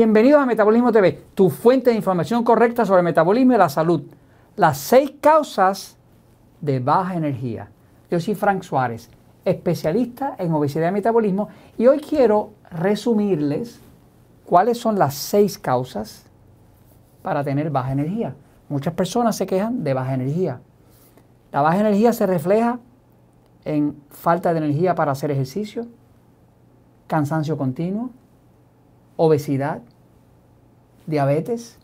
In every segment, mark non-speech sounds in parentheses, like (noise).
Bienvenidos a Metabolismo TV, tu fuente de información correcta sobre el metabolismo y la salud. Las seis causas de baja energía. Yo soy Frank Suárez, especialista en obesidad y metabolismo, y hoy quiero resumirles cuáles son las seis causas para tener baja energía. Muchas personas se quejan de baja energía. La baja energía se refleja en falta de energía para hacer ejercicio, cansancio continuo, obesidad, diabetes.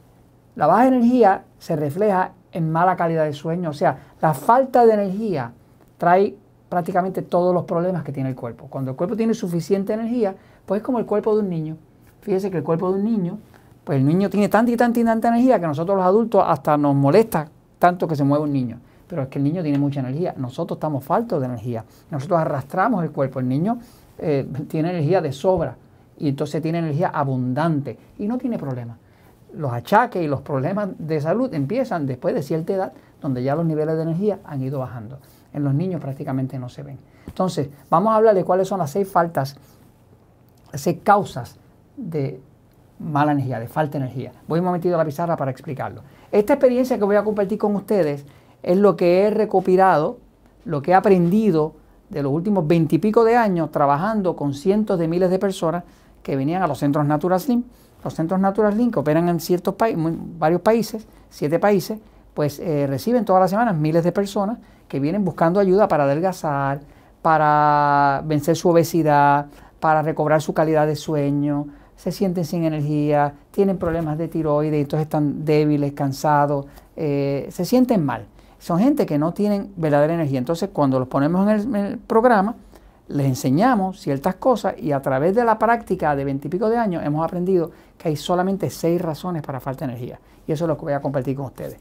La baja energía se refleja en mala calidad de sueño, o sea, la falta de energía trae prácticamente todos los problemas que tiene el cuerpo. Cuando el cuerpo tiene suficiente energía, pues es como el cuerpo de un niño. Fíjese que el cuerpo de un niño, pues el niño tiene tanta y tanta y tanta energía que nosotros los adultos hasta nos molesta tanto que se mueve un niño. Pero es que el niño tiene mucha energía. Nosotros estamos faltos de energía. Nosotros arrastramos el cuerpo. El niño eh, tiene energía de sobra y entonces tiene energía abundante y no tiene problemas. Los achaques y los problemas de salud empiezan después de cierta edad, donde ya los niveles de energía han ido bajando. En los niños prácticamente no se ven. Entonces, vamos a hablar de cuáles son las seis faltas, seis causas de mala energía, de falta de energía. Voy un momentito a la pizarra para explicarlo. Esta experiencia que voy a compartir con ustedes es lo que he recopilado, lo que he aprendido de los últimos veintipico de años trabajando con cientos de miles de personas que venían a los centros Natural Slim. Los centros Natural Slim que operan en ciertos países, varios países, siete países, pues eh, reciben todas las semanas miles de personas que vienen buscando ayuda para adelgazar, para vencer su obesidad, para recobrar su calidad de sueño, se sienten sin energía, tienen problemas de tiroides, entonces están débiles, cansados, eh, se sienten mal. Son gente que no tienen verdadera energía. Entonces, cuando los ponemos en el programa, les enseñamos ciertas cosas y a través de la práctica de veintipico de años hemos aprendido que hay solamente seis razones para falta de energía. Y eso es lo que voy a compartir con ustedes.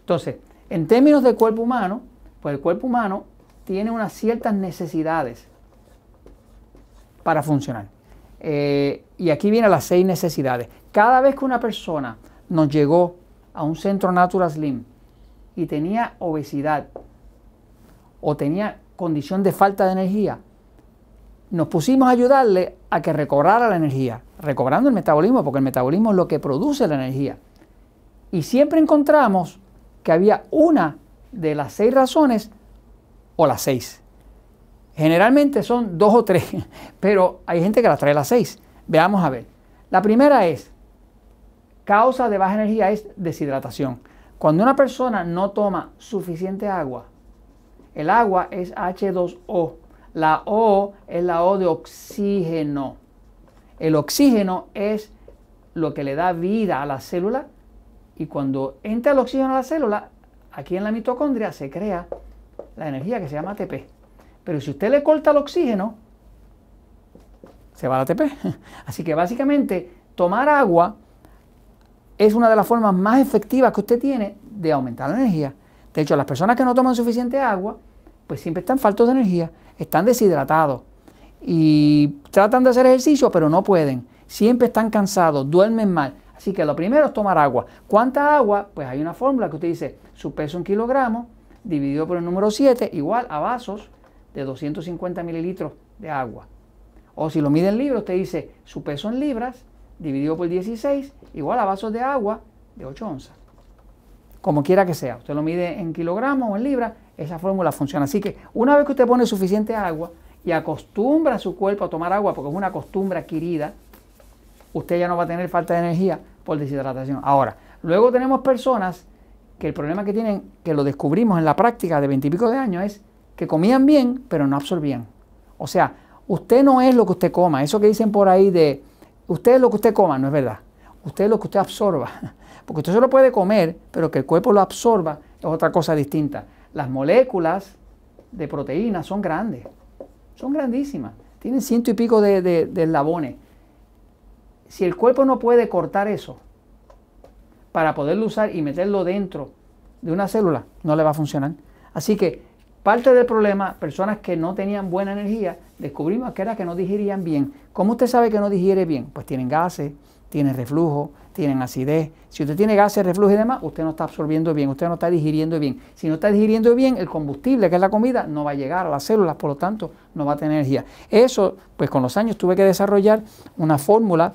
Entonces, en términos del cuerpo humano, pues el cuerpo humano tiene unas ciertas necesidades para funcionar. Eh, y aquí vienen las seis necesidades. Cada vez que una persona nos llegó a un centro Natural Slim y tenía obesidad o tenía condición de falta de energía, nos pusimos a ayudarle a que recobrara la energía, recobrando el metabolismo, porque el metabolismo es lo que produce la energía. Y siempre encontramos que había una de las seis razones o las seis. Generalmente son dos o tres, (laughs) pero hay gente que las trae las seis. Veamos a ver. La primera es, causa de baja energía es deshidratación. Cuando una persona no toma suficiente agua, el agua es H2O, la O es la O de oxígeno. El oxígeno es lo que le da vida a la célula y cuando entra el oxígeno a la célula, aquí en la mitocondria se crea la energía que se llama ATP. Pero si usted le corta el oxígeno, se va la ATP. (laughs) Así que básicamente tomar agua es una de las formas más efectivas que usted tiene de aumentar la energía. De hecho, las personas que no toman suficiente agua, pues siempre están faltos de energía están deshidratados y tratan de hacer ejercicio, pero no pueden. Siempre están cansados, duermen mal. Así que lo primero es tomar agua. ¿Cuánta agua? Pues hay una fórmula que usted dice su peso en kilogramos dividido por el número 7 igual a vasos de 250 mililitros de agua. O si lo mide en libras, usted dice su peso en libras dividido por 16 igual a vasos de agua de 8 onzas. Como quiera que sea. Usted lo mide en kilogramos o en libras, esa fórmula funciona. Así que una vez que usted pone suficiente agua y acostumbra a su cuerpo a tomar agua, porque es una costumbre adquirida, usted ya no va a tener falta de energía por deshidratación. Ahora, luego tenemos personas que el problema que tienen, que lo descubrimos en la práctica de veintipico de años, es que comían bien, pero no absorbían. O sea, usted no es lo que usted coma. Eso que dicen por ahí de, usted es lo que usted coma, no es verdad. Usted es lo que usted absorba. (laughs) Porque usted se lo puede comer, pero que el cuerpo lo absorba es otra cosa distinta. Las moléculas de proteínas son grandes, son grandísimas, tienen ciento y pico de, de, eslabones. Si el cuerpo no puede cortar eso para poderlo usar y meterlo dentro de una célula, no le va a funcionar. Así que parte del problema, personas que no tenían buena energía, descubrimos que era que no digerían bien. ¿Cómo usted sabe que no digiere bien? Pues tienen gases, tienen reflujo, tienen acidez. Si usted tiene gases, reflujo y demás, usted no está absorbiendo bien, usted no está digiriendo bien. Si no está digiriendo bien, el combustible, que es la comida, no va a llegar a las células, por lo tanto, no va a tener energía. Eso, pues con los años tuve que desarrollar una fórmula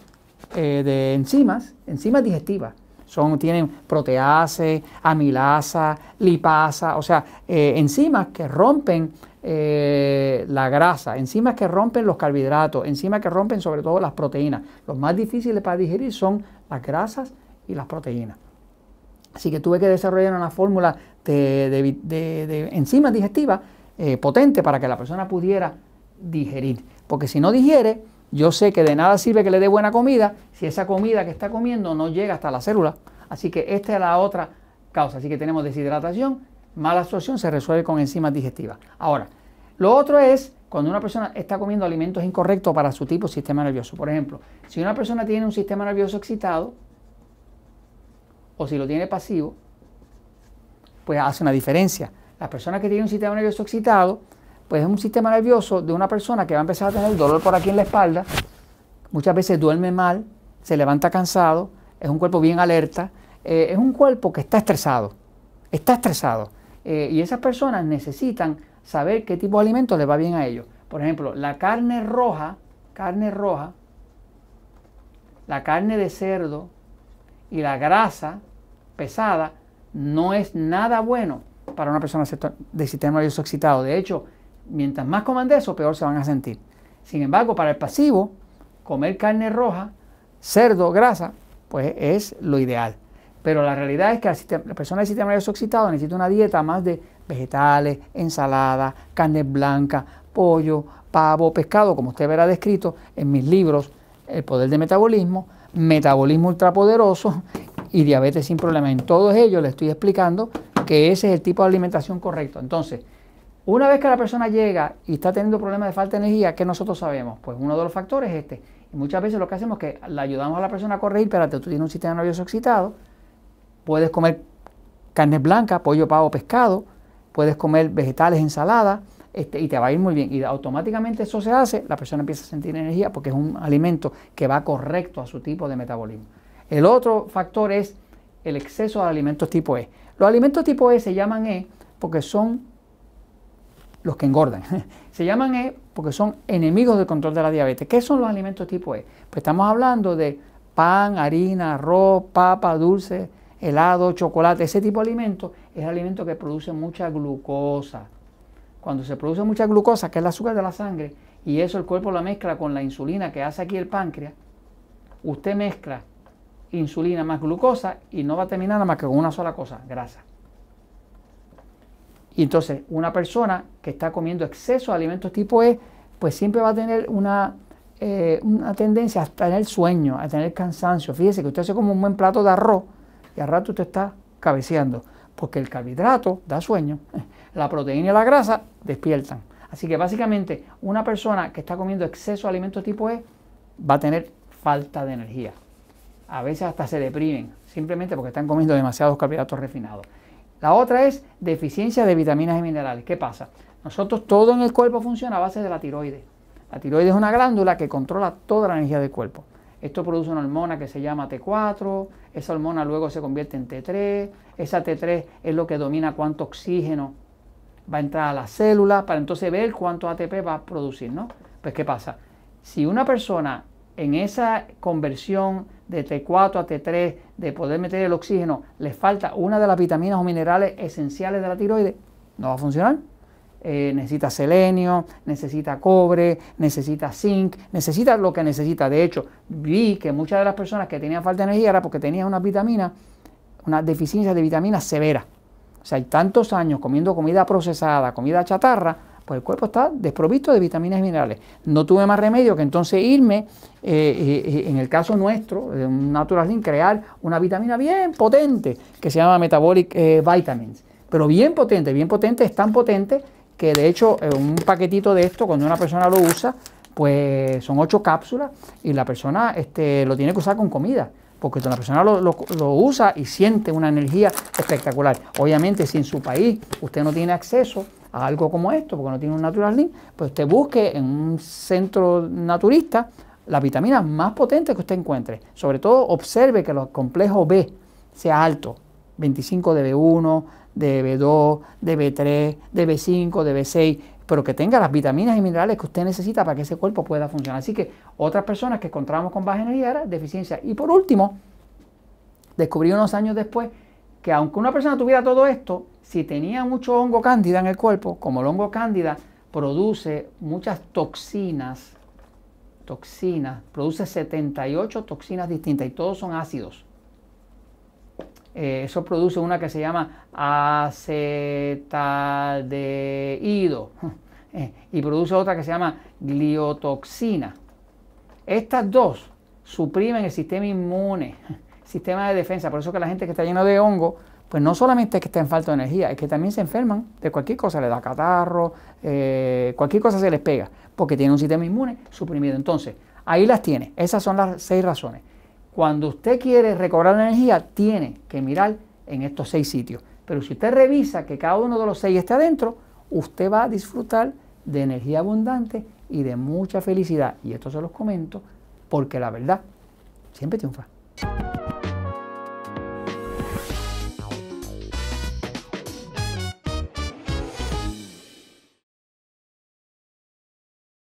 eh, de enzimas, enzimas digestivas. Son, tienen protease, amilasa, lipasa, o sea, eh, enzimas que rompen eh, la grasa, enzimas que rompen los carbohidratos, enzimas que rompen sobre todo las proteínas. Los más difíciles para digerir son las grasas y las proteínas. Así que tuve que desarrollar una fórmula de, enzimas digestivas potente para que la persona pudiera digerir. Porque si no digiere, yo sé que de nada sirve que le dé buena comida si esa comida que está comiendo no llega hasta la célula. Así que esta es la otra causa. Así que tenemos deshidratación, mala absorción, se resuelve con enzimas digestivas. Ahora, lo otro es cuando una persona está comiendo alimentos incorrectos para su tipo de sistema nervioso. Por ejemplo, si una persona tiene un sistema nervioso excitado o si lo tiene pasivo, pues hace una diferencia. La persona que tiene un sistema nervioso excitado pues es un sistema nervioso de una persona que va a empezar a tener dolor por aquí en la espalda, muchas veces duerme mal, se levanta cansado, es un cuerpo bien alerta, eh, es un cuerpo que está estresado, está estresado. Eh, y esas personas necesitan saber qué tipo de alimento les va bien a ellos. Por ejemplo, la carne roja, carne roja, la carne de cerdo y la grasa pesada no es nada bueno para una persona de sistema nervioso excitado. De hecho, mientras más coman de eso, peor se van a sentir. Sin embargo, para el pasivo, comer carne roja, cerdo, grasa, pues es lo ideal. Pero la realidad es que la persona del sistema nervioso excitado necesita una dieta más de vegetales, ensalada, carne blanca, pollo, pavo, pescado, como usted verá descrito en mis libros, El poder del metabolismo, Metabolismo ultrapoderoso y Diabetes sin problema. En todos ellos le estoy explicando que ese es el tipo de alimentación correcto. Entonces, una vez que la persona llega y está teniendo problemas de falta de energía, ¿qué nosotros sabemos? Pues uno de los factores es este. Y muchas veces lo que hacemos es que le ayudamos a la persona a corregir, pero tú tienes un sistema nervioso excitado, puedes comer carne blanca, pollo, pavo, pescado, puedes comer vegetales, ensalada, este, y te va a ir muy bien. Y automáticamente eso se hace, la persona empieza a sentir energía porque es un alimento que va correcto a su tipo de metabolismo. El otro factor es el exceso de alimentos tipo E. Los alimentos tipo E se llaman E porque son los que engordan. (laughs) Se llaman E porque son enemigos del control de la diabetes. ¿Qué son los alimentos tipo E? Pues estamos hablando de pan, harina, arroz, papa, dulce, helado, chocolate. Ese tipo de alimento es alimento que produce mucha glucosa. Cuando se produce mucha glucosa, que es el azúcar de la sangre, y eso el cuerpo lo mezcla con la insulina que hace aquí el páncreas, usted mezcla insulina más glucosa y no va a terminar nada más que con una sola cosa, grasa. Y entonces una persona que está comiendo exceso de alimentos tipo E, pues siempre va a tener una, eh, una tendencia a tener sueño, a tener cansancio. Fíjese que usted hace como un buen plato de arroz y al rato usted está cabeceando, porque el carbohidrato da sueño, (laughs) la proteína y la grasa despiertan. Así que básicamente una persona que está comiendo exceso de alimentos tipo E va a tener falta de energía. A veces hasta se deprimen, simplemente porque están comiendo demasiados carbohidratos refinados. La otra es deficiencia de vitaminas y minerales. ¿Qué pasa? Nosotros todo en el cuerpo funciona a base de la tiroides. La tiroides es una glándula que controla toda la energía del cuerpo. Esto produce una hormona que se llama T4, esa hormona luego se convierte en T3, esa T3 es lo que domina cuánto oxígeno va a entrar a la célula para entonces ver cuánto ATP va a producir, ¿no? Pues ¿qué pasa? Si una persona en esa conversión de T4 a T3, de poder meter el oxígeno, le falta una de las vitaminas o minerales esenciales de la tiroides, no va a funcionar. Eh, necesita selenio, necesita cobre, necesita zinc, necesita lo que necesita. De hecho, vi que muchas de las personas que tenían falta de energía era porque tenían una vitamina, una deficiencia de vitaminas severa. O sea, hay tantos años comiendo comida procesada, comida chatarra, pues el cuerpo está desprovisto de vitaminas y minerales. No tuve más remedio que entonces irme, eh, eh, en el caso nuestro, de un Natural Link, crear una vitamina bien potente que se llama Metabolic eh, Vitamins. Pero bien potente, bien potente, es tan potente que de hecho un paquetito de esto, cuando una persona lo usa, pues son ocho cápsulas y la persona este, lo tiene que usar con comida porque la persona lo, usa y siente una energía espectacular. Obviamente, si en su país usted no tiene acceso algo como esto, porque no tiene un Natural Link, pues usted busque en un centro naturista la vitamina más potente que usted encuentre. Sobre todo, observe que el complejo B sea alto, 25 de B1, de B2, de B3, de B5, de B6. pero que tenga las vitaminas y minerales que usted necesita para que ese cuerpo pueda funcionar. Así que otras personas que encontramos con baja energía era deficiencia. Y por último, descubrí unos años después que aunque una persona tuviera todo esto, si tenía mucho hongo cándida en el cuerpo, como el hongo cándida produce muchas toxinas, toxinas, produce 78 toxinas distintas y todos son ácidos. Eh, eso produce una que se llama acetaldehído (laughs) eh, y produce otra que se llama gliotoxina. Estas dos suprimen el sistema inmune, (laughs) sistema de defensa. Por eso que la gente que está llena de hongo, pues no solamente es que está en falta de energía, es que también se enferman de cualquier cosa, le da catarro, eh, cualquier cosa se les pega, porque tiene un sistema inmune suprimido. Entonces, ahí las tiene. Esas son las seis razones. Cuando usted quiere recobrar la energía, tiene que mirar en estos seis sitios. Pero si usted revisa que cada uno de los seis está adentro, usted va a disfrutar de energía abundante y de mucha felicidad. Y esto se los comento porque la verdad siempre triunfa.